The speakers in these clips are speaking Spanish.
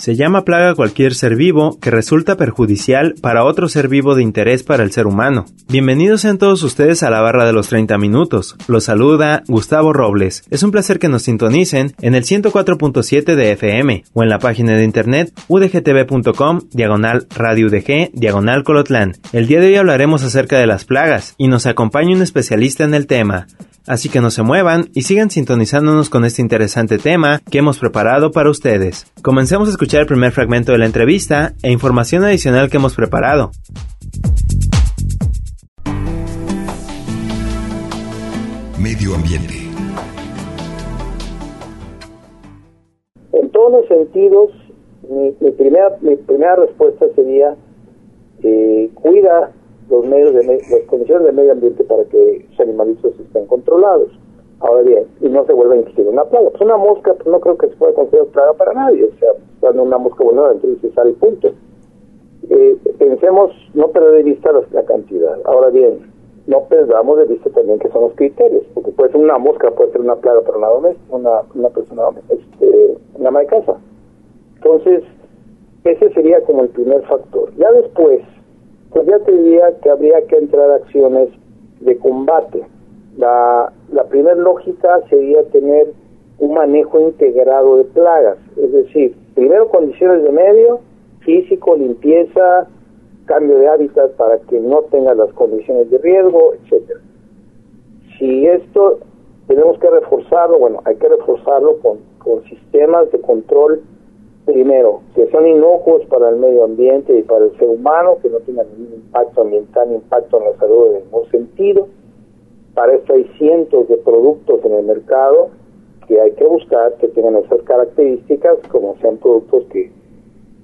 Se llama plaga cualquier ser vivo que resulta perjudicial para otro ser vivo de interés para el ser humano. Bienvenidos sean todos ustedes a la barra de los 30 minutos. Los saluda Gustavo Robles. Es un placer que nos sintonicen en el 104.7 de FM o en la página de internet udgtv.com diagonal radio udg diagonal colotlán. El día de hoy hablaremos acerca de las plagas y nos acompaña un especialista en el tema. Así que no se muevan y sigan sintonizándonos con este interesante tema que hemos preparado para ustedes. Comencemos a escuchar el primer fragmento de la entrevista e información adicional que hemos preparado. Medio ambiente. En todos los sentidos, mi, mi primera, mi primera respuesta sería eh, cuida los medios de las condiciones del medio ambiente para que los animalitos estén controlados. Ahora bien, y no se vuelva a insistir una plaga. Pues una mosca, pues no creo que se pueda considerar plaga para nadie. O sea, cuando una mosca volando entonces sale punto. Eh, pensemos, no perder de vista la, la cantidad. Ahora bien, no perdamos de vista también que son los criterios, porque puede ser una mosca, puede ser una plaga para una doméstica, una, una persona, este, una ama de casa. Entonces, ese sería como el primer factor. Ya después, pues ya te diría que habría que entrar a acciones de combate. La, la primera lógica sería tener un manejo integrado de plagas, es decir, primero condiciones de medio, físico, limpieza, cambio de hábitat para que no tenga las condiciones de riesgo, etcétera. Si esto tenemos que reforzarlo, bueno, hay que reforzarlo con, con sistemas de control primero, que son inocuos para el medio ambiente y para el ser humano, que no tengan ningún impacto ambiental ni impacto en la salud en ningún sentido. Para esto hay cientos de productos en el mercado que hay que buscar que tengan esas características, como sean productos que,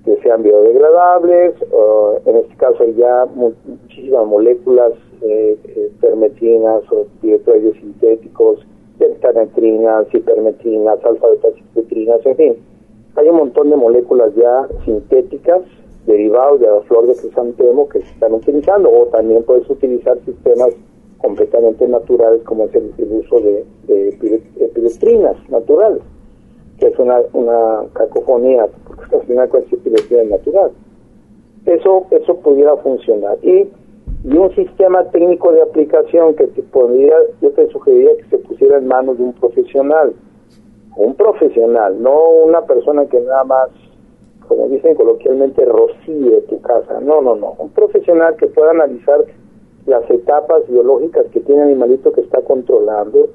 que sean biodegradables, o en este caso hay ya mu- muchísimas moléculas eh, eh, permetinas o dietroides sintéticos, pentanetrinas, hipermetrinas, alfa-betacipetrinas, en fin. Hay un montón de moléculas ya sintéticas derivados de la flor de crisantemo que se están utilizando o también puedes utilizar sistemas completamente naturales como es el, uso de, de naturales que es una, una cacofonía porque al final cualquier epiletrina es natural eso eso pudiera funcionar. Y y un sistema técnico de aplicación que te podría yo te sugeriría que se pusiera en manos de un profesional un profesional, no una persona que nada más, como dicen coloquialmente, rocíe tu casa. No, no, no. Un profesional que pueda analizar las etapas biológicas que tiene el animalito que está controlando.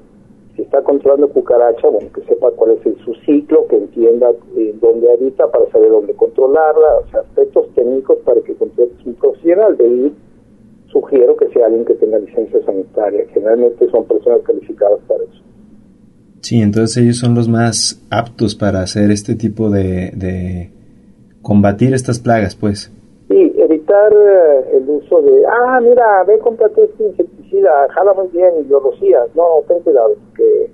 Si está controlando cucaracha, bueno, que sepa cuál es el- su ciclo, que entienda eh, dónde habita para saber dónde controlarla. O sea, aspectos técnicos para que controle un profesional. De ahí sugiero que sea alguien que tenga licencia sanitaria. Generalmente son personas calificadas para eso. Sí, entonces ellos son los más aptos para hacer este tipo de, de combatir estas plagas, pues. Sí, evitar eh, el uso de, ah, mira, ve, cómprate este insecticida, jala muy bien y. No, ten cuidado, porque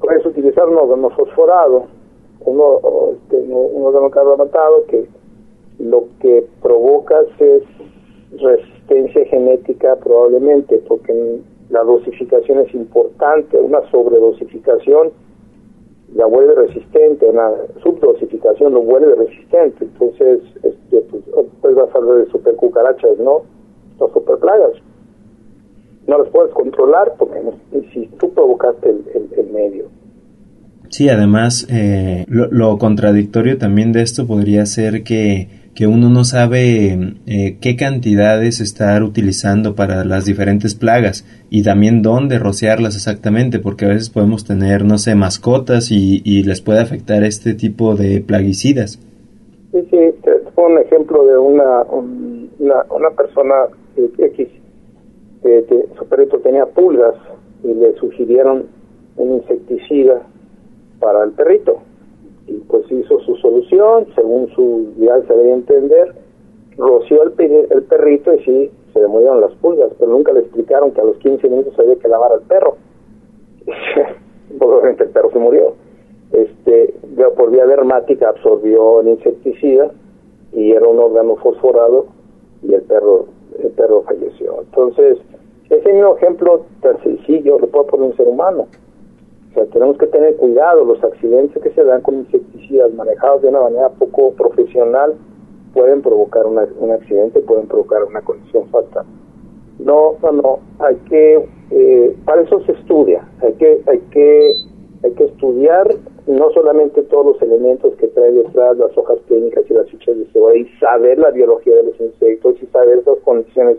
puedes utilizar un órgano fosforado, uno, este, un órgano carbomatado que lo que provocas es resistencia genética probablemente, porque la dosificación es importante, una sobredosificación la vuelve resistente, una subdosificación lo vuelve resistente, entonces este, pues, después vas a hablar de supercucarachas, ¿no? Las superplagas. No las puedes controlar porque si tú provocaste el, medio. Sí, además, eh, lo contradictorio también de esto podría ser que, que uno no sabe eh, qué cantidades estar utilizando para las diferentes plagas y también dónde rociarlas exactamente, porque a veces podemos tener, no sé, mascotas y, y les puede afectar este tipo de plaguicidas. Sí, sí, te pongo un ejemplo de una, un- una, persona X, su perrito tenía pulgas y le sugirieron un insecticida para el según su, ya se debe entender, roció el, perrito y sí, se le murieron las pulgas, pero nunca le explicaron que a los 15 minutos había que lavar al perro. Obviamente el perro se murió. Este, por vía dermática absorbió el insecticida y era un órgano fosforado y el perro el perro falleció. Entonces, ese mismo ejemplo tan sencillo lo puede poner un ser humano. Sea, tenemos que tener cuidado, los accidentes que se dan con insecticidas manejados de una manera poco profesional pueden provocar un accidente, pueden provocar una condición fatal. No, no, no, hay que, eh, para eso se estudia, hay que, hay que, hay que estudiar no solamente todos los elementos que trae detrás las hojas clínicas y las fichas de cebolla y saber la biología de los insectos y saber esas condiciones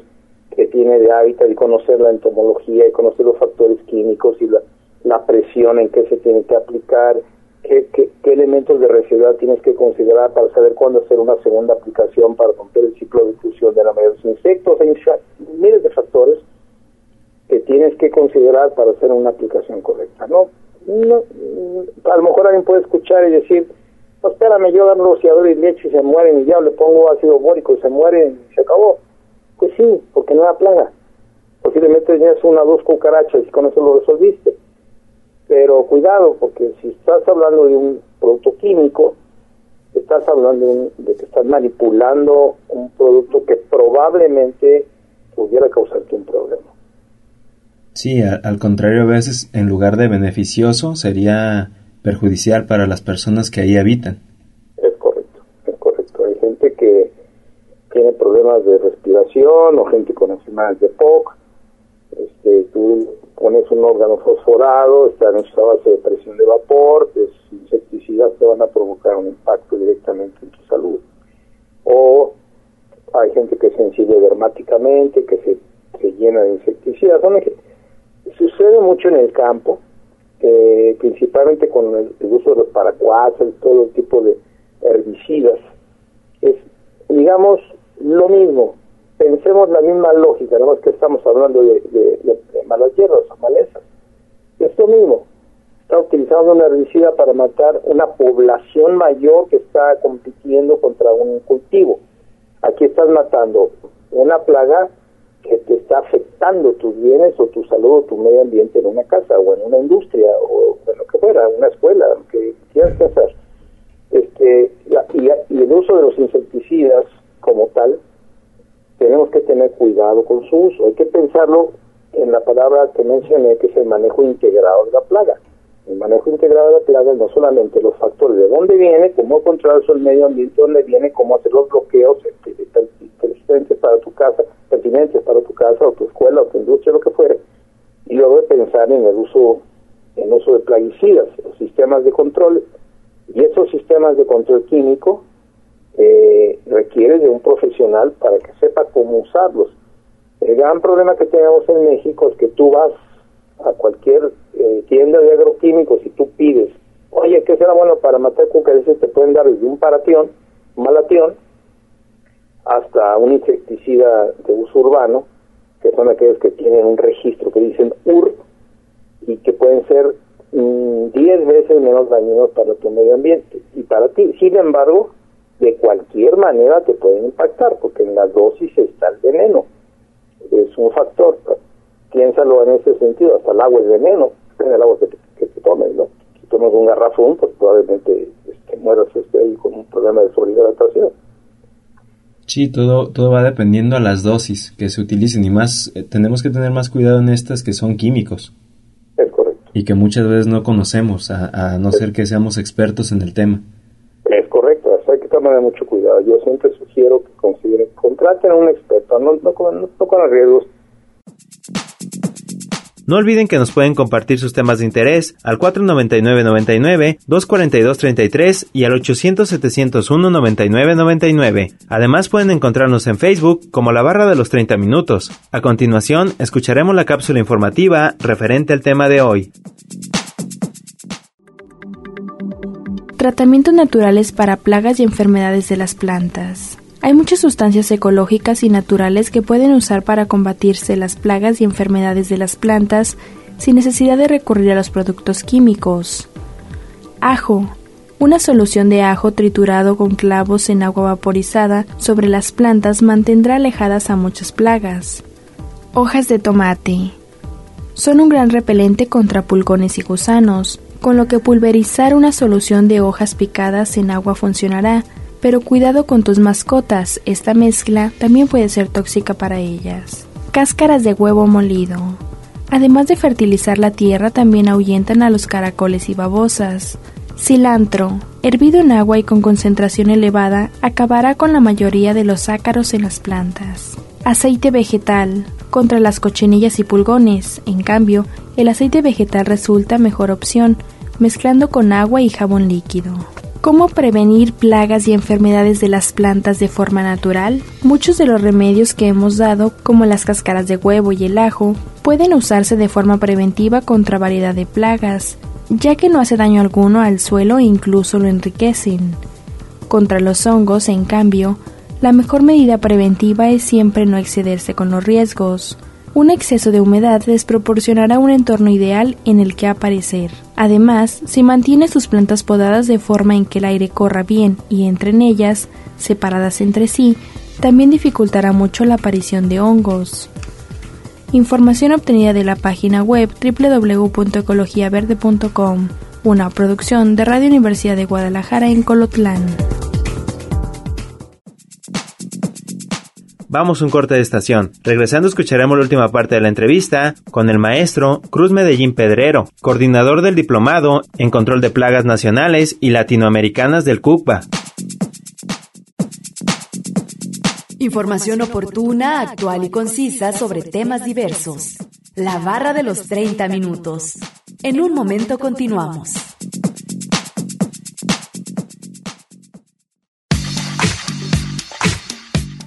que tiene de hábitat y conocer la entomología y conocer los factores químicos y la, la presión en que se tiene que aplicar, qué, qué, qué elementos de residual tienes que considerar para saber cuándo hacer una segunda aplicación para romper el ciclo de difusión de la mayoría de los insectos. Hay miles de factores que tienes que considerar para hacer una aplicación correcta. No, no a lo mejor alguien puede escuchar y decir, pues espérame, yo dan rociador y leche y se mueren y ya le pongo ácido bórico y se mueren y se acabó. Pues sí, porque no era plaga. Posiblemente tenías una o dos cucarachas y con eso lo resolviste. Pero cuidado, porque si estás hablando de un producto químico, estás hablando de, que estás manipulando un producto que probablemente pudiera causarte un problema. Sí, al contrario, a veces en lugar de beneficioso sería perjudicial para las personas que ahí habitan. Es correcto, es correcto. Hay gente que tiene problemas de respiración o gente con enfermedades de POC. Este, tú pones un órgano fosforado, está en esta base de presión de vapor, los insecticidas te van a provocar un impacto directamente en tu salud. O hay gente que es sensible dermáticamente, que se, se llena de insecticidas. sucede mucho en el campo, eh, principalmente con el, uso de los paracuates, todo tipo de herbicidas. Es, digamos, lo mismo, pensemos la misma lógica, nada más que estamos hablando de, malas hierbas o malezas. Esto mismo, está utilizando una herbicida para matar una población mayor que está compitiendo contra un cultivo. Aquí estás matando una plaga que te está afectando tus bienes o tu salud o tu medio ambiente en una casa o en una industria o en lo que fuera, una escuela, que quieras hacer. Este, y el uso de los insecticidas como tal tenemos que tener cuidado con su uso. Hay que pensarlo en la palabra que mencioné, que es el manejo integrado de la plaga. El manejo integrado de la plaga no solamente los factores de dónde viene, cómo controlar el medio ambiente, dónde viene, cómo hacer los bloqueos pertinentes para tu casa, pertinentes para tu casa o tu escuela o tu industria, lo que fuere, y luego pensar en el uso en uso de plaguicidas, los sistemas de control, y esos sistemas de control químico eh, requiere de un profesional para que sepa cómo usarlos. El gran problema que tenemos en México es que tú vas a cualquier eh, tienda de agroquímicos y tú pides, oye, ¿qué será bueno para matar cucarachas? Te pueden dar desde un paratión, un malatión, hasta un insecticida de uso urbano, que son aquellos que tienen un registro que dicen UR y que pueden ser 10 mm, veces menos dañinos para tu medio ambiente y para ti. Sin embargo, de cualquier manera te pueden impactar, porque en la dosis está el veneno. Es un factor. Piénsalo en ese sentido, hasta el agua es veneno, en el agua que te, tomes, ¿no? Si tomas un garrafón, pues probablemente este, mueras este, ahí con un problema de sobrehidratación. Sí, todo, todo va dependiendo a las dosis que se utilicen y más, eh, tenemos que tener más cuidado en estas que son químicos. Es correcto. Y que muchas veces no conocemos, a, a no ser que seamos expertos en el tema de mucho cuidado. Yo siempre sugiero que consideren, contraten a un experto, no, no, no, con riesgos. No olviden que nos pueden compartir sus temas de interés al 499-99, 242-33 y al 800-701-9999. Además pueden encontrarnos en Facebook como la barra de los 30 minutos. A continuación, escucharemos la cápsula informativa referente al tema de hoy. Tratamientos naturales para plagas y enfermedades de las plantas. Hay muchas sustancias ecológicas y naturales que pueden usar para combatirse las plagas y enfermedades de las plantas sin necesidad de recurrir a los productos químicos. Ajo. Una solución de ajo triturado con clavos en agua vaporizada sobre las plantas mantendrá alejadas a muchas plagas. Hojas de tomate. Son un gran repelente contra pulgones y gusanos, con lo que pulverizar una solución de hojas picadas en agua funcionará, pero cuidado con tus mascotas, esta mezcla también puede ser tóxica para ellas. Cáscaras de huevo molido. Además de fertilizar la tierra, también ahuyentan a los caracoles y babosas. Cilantro, hervido en agua y con concentración elevada, acabará con la mayoría de los ácaros en las plantas. Aceite vegetal, contra las cochinillas y pulgones. En cambio, el aceite vegetal resulta mejor opción, mezclando con agua y jabón líquido. ¿Cómo prevenir plagas y enfermedades de las plantas de forma natural? Muchos de los remedios que hemos dado, como las cáscaras de huevo y el ajo, pueden usarse de forma preventiva contra variedad de plagas, ya que no hace daño alguno al suelo e incluso lo enriquecen. Contra los hongos, en cambio, la mejor medida preventiva es siempre no excederse con los riesgos. Un exceso de humedad les proporcionará un entorno ideal en el que aparecer. Además, si mantiene sus plantas podadas de forma en que el aire corra bien y entre en ellas, separadas entre sí, también dificultará mucho la aparición de hongos. Información obtenida de la página web www.ecologiaverde.com, una producción de Radio Universidad de Guadalajara en Colotlán. Vamos un corte de estación. Regresando escucharemos la última parte de la entrevista con el maestro Cruz Medellín Pedrero, coordinador del diplomado en control de plagas nacionales y latinoamericanas del CUCBA. Información oportuna, actual y concisa sobre temas diversos. La barra de los 30 minutos. En un momento continuamos.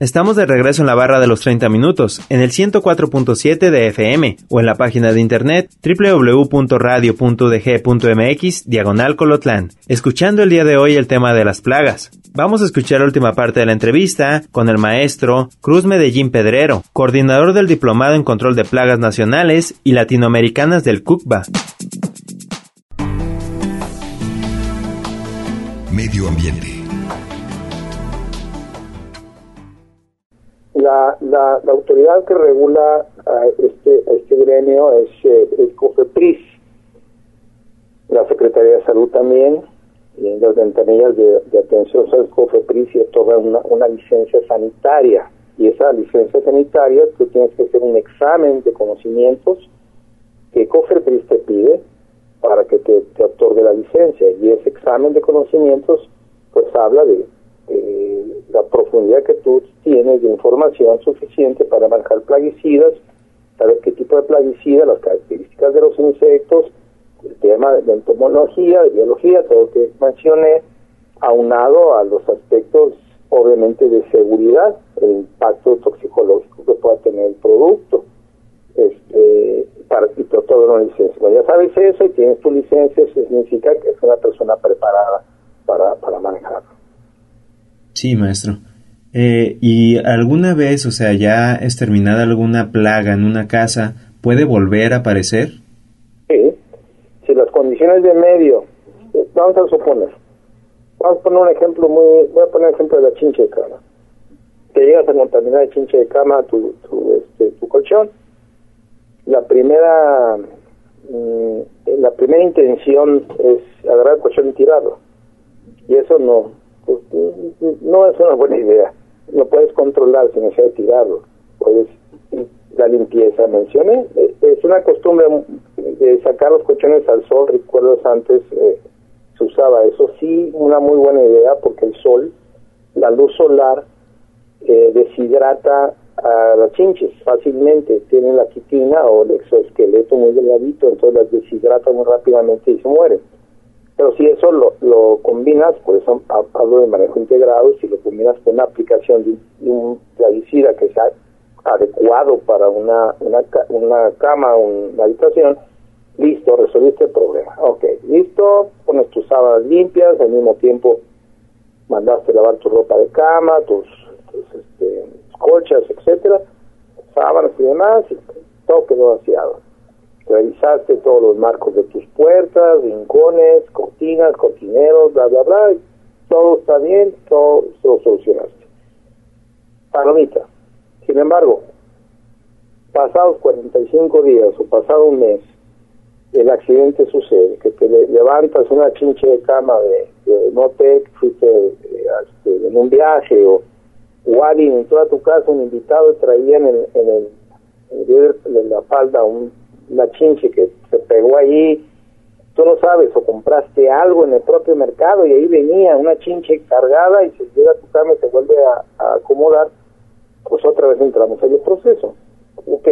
Estamos de regreso en la barra de los 30 minutos, en el 104.7 de FM o en la página de internet www.radio.dg.mx diagonal colotlán, escuchando el día de hoy el tema de las plagas. Vamos a escuchar la última parte de la entrevista con el maestro Cruz Medellín Pedrero, coordinador del Diplomado en Control de Plagas Nacionales y Latinoamericanas del CUCBA. Medio Ambiente. La, la, autoridad que regula a este, a este gremio es, eh, el COFEPRIS, la Secretaría de Salud también, y en las ventanillas de, de atención al COFEPRIS y toda una, una licencia sanitaria. Y esa licencia sanitaria, tú tienes que hacer un examen de conocimientos que COFEPRIS te pide para que te, te otorgue la licencia. Y ese examen de conocimientos, pues habla de eh, la profundidad que tú tienes de información suficiente para manejar plaguicidas, saber qué tipo de plaguicida, las características de los insectos, el tema de entomología, de biología, todo lo que mencioné, aunado a los aspectos obviamente de seguridad, el impacto toxicológico que pueda tener el producto. Este, para y todo una licencia. Ya sabes eso y tienes tu licencia, eso significa que es una persona preparada para, para manejarlo. Sí, maestro. Eh, ¿Y alguna vez, o sea, ya exterminada alguna plaga en una casa, puede volver a aparecer? Sí, si las condiciones de medio, eh, vamos a suponer, vamos a poner un ejemplo muy, voy a poner el ejemplo de la chinche de cama. Te llegas a contaminar de chinche de cama tu, tu, este, tu colchón, la primera, mm, la primera intención es agarrar el colchón y tirarlo. Y eso no, pues, no es una buena idea. No puedes controlar sin necesidad de tirarlo. Puedes la limpieza, mencioné, eh, es una costumbre de sacar los colchones al sol, recuerdos antes eh, se usaba eso, sí, una muy buena idea porque el sol, la luz solar eh, deshidrata a las chinches fácilmente, tienen la quitina o el exoesqueleto muy delgadito, entonces las deshidrata muy rápidamente y se mueren. Pero si eso lo, lo combinas, por eso hablo de manejo integrado, si lo combinas con una aplicación de, un plaguicida que sea adecuado para una, una, una cama una habitación, listo, resolviste el problema. Ok, listo, pones tus sábanas limpias, al mismo tiempo mandaste lavar tu ropa de cama, tus, este, colchas, etcétera, sábanas y demás, y todo quedó vaciado. Revisaste todos los marcos de tus puertas, rincones, cortinas, cortineros, bla, bla, bla, todo está bien, todo lo solucionaste. Palomita. Sin embargo, pasados 45 días o pasado un mes, el accidente sucede, que te levantas una chinche de cama de, de no te fuiste eh, este, en un viaje o, alguien entró a tu casa, un invitado traía en en el, en la falda un, una chinche que se pegó ahí, tú no sabes, o compraste algo en el propio mercado y ahí venía una chinche cargada y se llega a tu cama y se vuelve a, a acomodar, pues otra vez entramos en el proceso. Ok,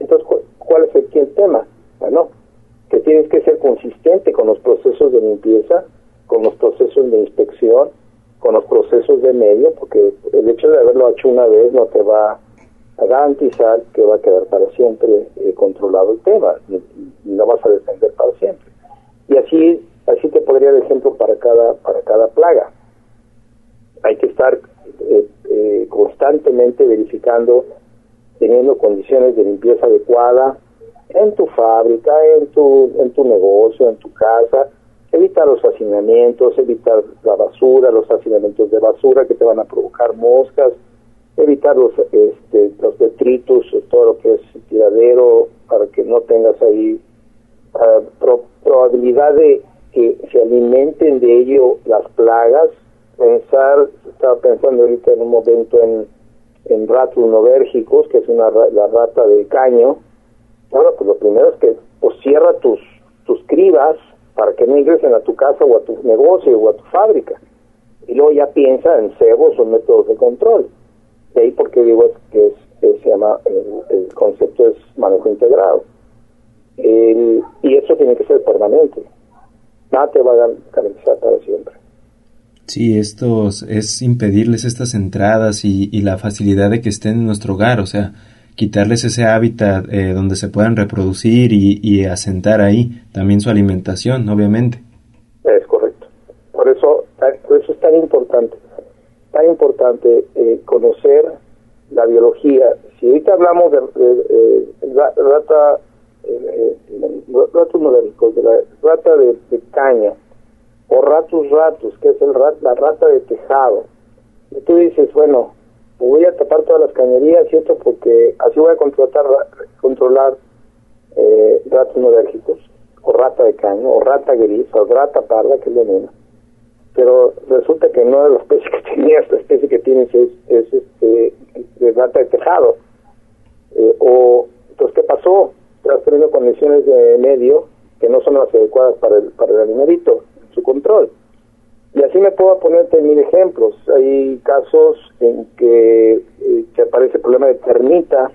entonces, ¿cuál es el, el tema? Bueno, que tienes que ser consistente con los procesos de limpieza, con los procesos de inspección, con los procesos de medio, porque el hecho de haberlo hecho una vez no te va a garantizar que va a quedar para siempre eh, controlado el tema, y, no vas a defender para siempre. Y así así te podría dar ejemplo para cada para cada plaga. Hay que estar eh, eh, constantemente verificando, teniendo condiciones de limpieza adecuada, en tu fábrica, en tu, en tu negocio, en tu casa, evitar los hacinamientos, evitar la basura, los hacinamientos de basura que te van a provocar moscas, evitar los, este, los detritus, todo lo que es tiradero, para que no tengas ahí uh, probabilidad de que se alimenten de ello las plagas. Pensar, estaba pensando ahorita en un momento en, en ratos novérgicos, que es una la rata de caño, bueno, pues lo primero es que pues cierra tus, tus cribas para que no ingresen a tu casa o a tu negocio o a tu fábrica. Y luego ya piensa en cebos o métodos de control. De ahí porque digo que es, se llama, el, concepto es manejo integrado. y eso tiene que ser permanente. Nada te va a garantizar para siempre. Sí, esto es impedirles estas entradas y, y la facilidad de que estén en nuestro hogar. O sea, quitarles ese hábitat eh, donde se puedan reproducir y, asentar ahí también su alimentación, obviamente. Es correcto. Por eso, por eso es tan importante, tan importante eh, conocer la biología. Si ahorita hablamos de, rata, eh, ratos modéricos, de la rata de, caña, o ratus ratus, que es el la rata de tejado, y tú dices, bueno, voy a tapar todas las cañerías, ¿cierto? Porque así voy a controlar, controlar eh, ratos no alérgicos, o rata de caño, o rata gris, o rata parda, que es veneno. Pero resulta que no es la especie que tenía, esta especie que tienes es, es este, de rata de tejado. Eh, o, entonces, ¿qué pasó? Estás teniendo condiciones de medio que no son las adecuadas para el, para el animalito, su control. Y así me puedo ponerte mil ejemplos. Hay casos en que eh, se aparece el problema de termita.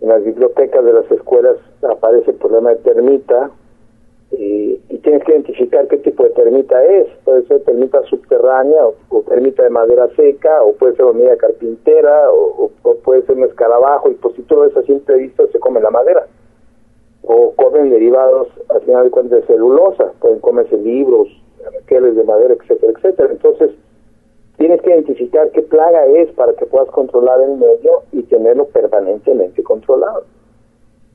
En las bibliotecas de las escuelas aparece el problema de termita. Y tienes que identificar qué tipo de termita es. Puede ser termita subterránea o, termita de madera seca, o puede ser hormiga carpintera, o, puede ser un escarabajo. Y pues si tú lo ves así vista se come la madera. O comen derivados, al final de cuentas, de celulosa. Pueden comerse libros, anaqueles de madera, etcétera, etcétera. Entonces, tienes que identificar qué plaga es para que puedas controlar el medio y tenerlo permanentemente controlado.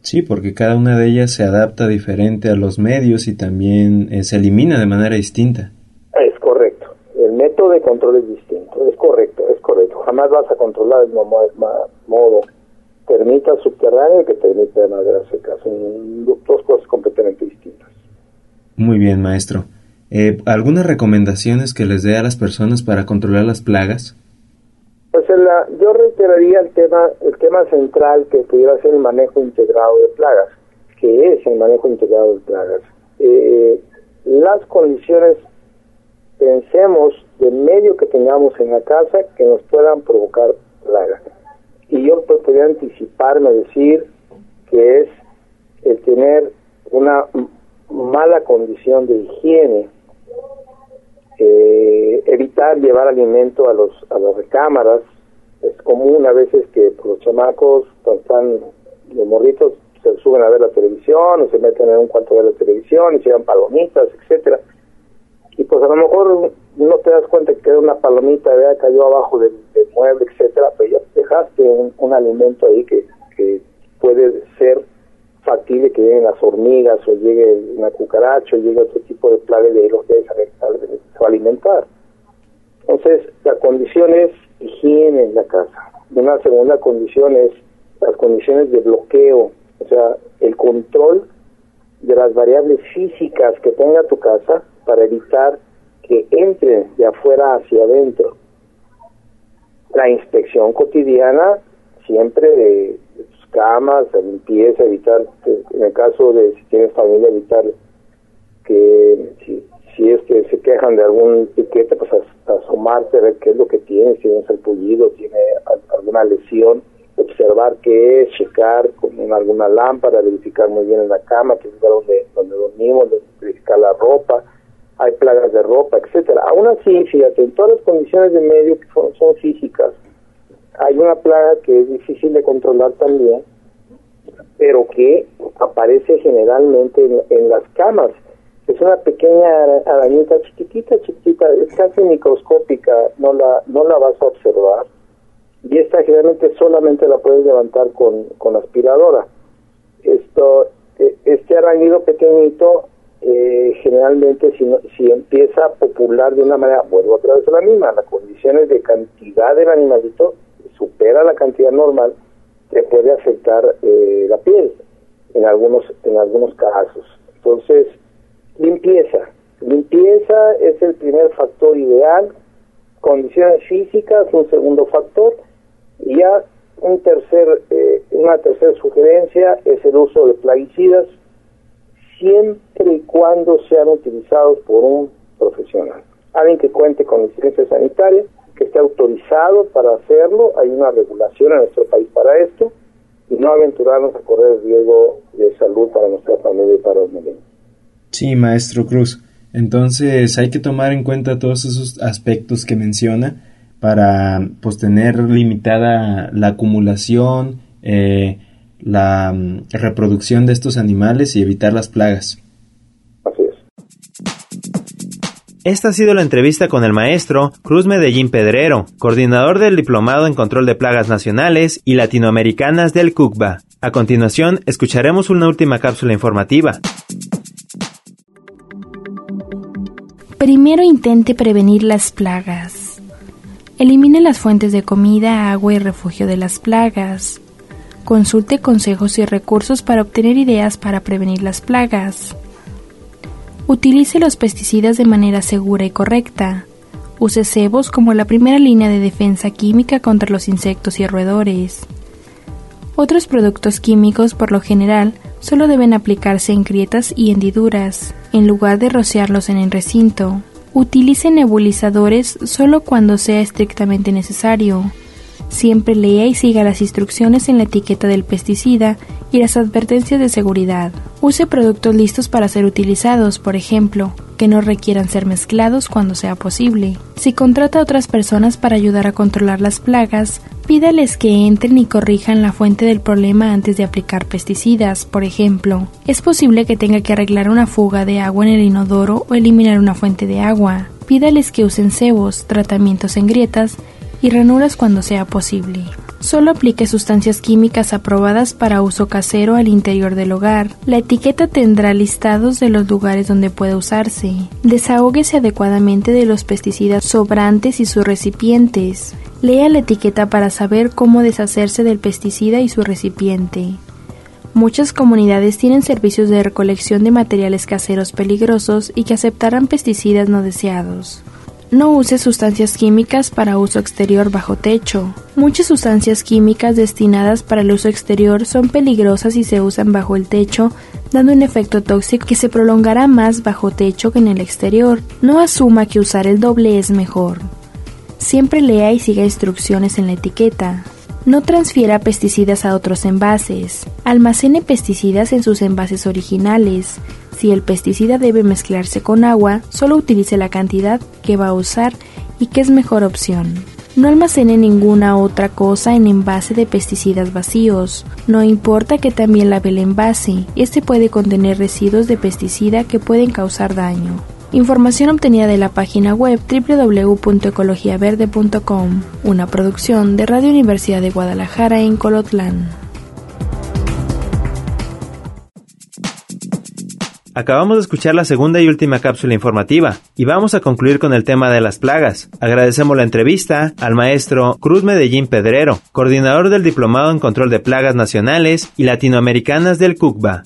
Sí, porque cada una de ellas se adapta diferente a los medios y también eh, se elimina de manera distinta. Es correcto. El método de control es distinto. Es correcto, es correcto. Jamás vas a controlar el modo termita subterráneo que termita de madera seca. Son dos cosas completamente distintas. Muy bien, maestro. Eh, ¿Algunas recomendaciones que les dé a las personas para controlar las plagas? Pues la, yo reiteraría el tema, el tema central que pudiera ser el manejo integrado de plagas, que es el manejo integrado de plagas. Eh, las condiciones, pensemos del medio que tengamos en la casa que nos puedan provocar plagas. Y yo pues, podría anticiparme a decir que es el tener una mala condición de higiene eh, evitar llevar alimento a los a las recámaras es común a veces que los chamacos cuando están los morritos se suben a ver la televisión o se meten en un cuarto a ver la televisión y se dan palomitas etcétera y pues a lo mejor no te das cuenta que una palomita, ¿verdad? cayó abajo del, mueble, etcétera, pero ya dejaste un, alimento ahí que, que puede ser factible que lleguen las hormigas o llegue una cucaracha o llegue otro tipo de plaga de los que se va alimentar. Entonces, la condición es higiene en la casa. Una segunda condición es las condiciones de bloqueo, o sea, el control de las variables físicas que tenga tu casa para evitar que entren de afuera hacia adentro. La inspección cotidiana siempre de, tus camas, limpieza, evitar, en el caso de si tienes familia, evitar que si, si es se quejan de algún piquete, pues asomarte a ver qué es lo que tiene, si tienes el pullido, tiene alguna lesión, observar qué es, checar con alguna lámpara, verificar muy bien en la cama, que es donde, donde dormimos, verificar la ropa, hay plagas de ropa, etcétera. Aún así, fíjate, en todas las condiciones de medio que son, físicas, hay una plaga que es difícil de controlar también, pero que aparece generalmente en, las camas. Es una pequeña arañita chiquitita, chiquitita, es casi microscópica, no la, no la vas a observar. Y esta generalmente solamente la puedes levantar con, con aspiradora. Esto, e, este arañido pequeñito eh, generalmente si, si empieza a popular de una manera, vuelvo otra vez a la misma, las condiciones de cantidad del animalito supera la cantidad normal, te puede afectar eh, la piel en algunos, en algunos casos. Entonces, limpieza. Limpieza es el primer factor ideal, condiciones físicas, un segundo factor, y ya un tercer, eh, una tercera sugerencia es el uso de plaguicidas, siempre y cuando sean utilizados por un profesional. Alguien que cuente con licencia sanitaria, que esté autorizado para hacerlo, hay una regulación en nuestro país para esto, y no aventurarnos a correr riesgo de salud para nuestra familia y para los niños. Sí, maestro Cruz. Entonces hay que tomar en cuenta todos esos aspectos que menciona para pues tener limitada la acumulación, eh, la mm, reproducción de estos animales y evitar las plagas. Así es. Esta ha sido la entrevista con el maestro Cruz Medellín Pedrero, coordinador del Diplomado en Control de Plagas Nacionales y Latinoamericanas del CUCBA. A continuación, escucharemos una última cápsula informativa. Primero intente prevenir las plagas. Elimine las fuentes de comida, agua y refugio de las plagas. Consulte consejos y recursos para obtener ideas para prevenir las plagas. Utilice los pesticidas de manera segura y correcta. Use cebos como la primera línea de defensa química contra los insectos y roedores. Otros productos químicos, por lo general, solo deben aplicarse en grietas y hendiduras, en lugar de rociarlos en el recinto. Utilice nebulizadores solo cuando sea estrictamente necesario. Siempre lea y siga las instrucciones en la etiqueta del pesticida y las advertencias de seguridad. Use productos listos para ser utilizados, por ejemplo, que no requieran ser mezclados cuando sea posible. Si contrata a otras personas para ayudar a controlar las plagas, pídales que entren y corrijan la fuente del problema antes de aplicar pesticidas, por ejemplo. Es posible que tenga que arreglar una fuga de agua en el inodoro o eliminar una fuente de agua. Pídales que usen cebos, tratamientos en grietas y ranuras cuando sea posible. Solo aplique sustancias químicas aprobadas para uso casero al interior del hogar. La etiqueta tendrá listados de los lugares donde puede usarse. Desahóguese adecuadamente de los pesticidas sobrantes y sus recipientes. Lea la etiqueta para saber cómo deshacerse del pesticida y su recipiente. Muchas comunidades tienen servicios de recolección de materiales caseros peligrosos y que aceptarán pesticidas no deseados. No use sustancias químicas para uso exterior bajo techo. Muchas sustancias químicas destinadas para el uso exterior son peligrosas si se usan bajo el techo, dando un efecto tóxico que se prolongará más bajo techo que en el exterior. No asuma que usar el doble es mejor. Siempre lea y siga instrucciones en la etiqueta. No transfiera pesticidas a otros envases. Almacene pesticidas en sus envases originales. Si el pesticida debe mezclarse con agua, solo utilice la cantidad que va a usar y que es mejor opción. No almacene ninguna otra cosa en envase de pesticidas vacíos. No importa que también lave el envase, este puede contener residuos de pesticida que pueden causar daño. Información obtenida de la página web www.ecologiaverde.com, una producción de Radio Universidad de Guadalajara en Colotlán. Acabamos de escuchar la segunda y última cápsula informativa y vamos a concluir con el tema de las plagas. Agradecemos la entrevista al maestro Cruz Medellín Pedrero, coordinador del Diplomado en Control de Plagas Nacionales y Latinoamericanas del CUCBA.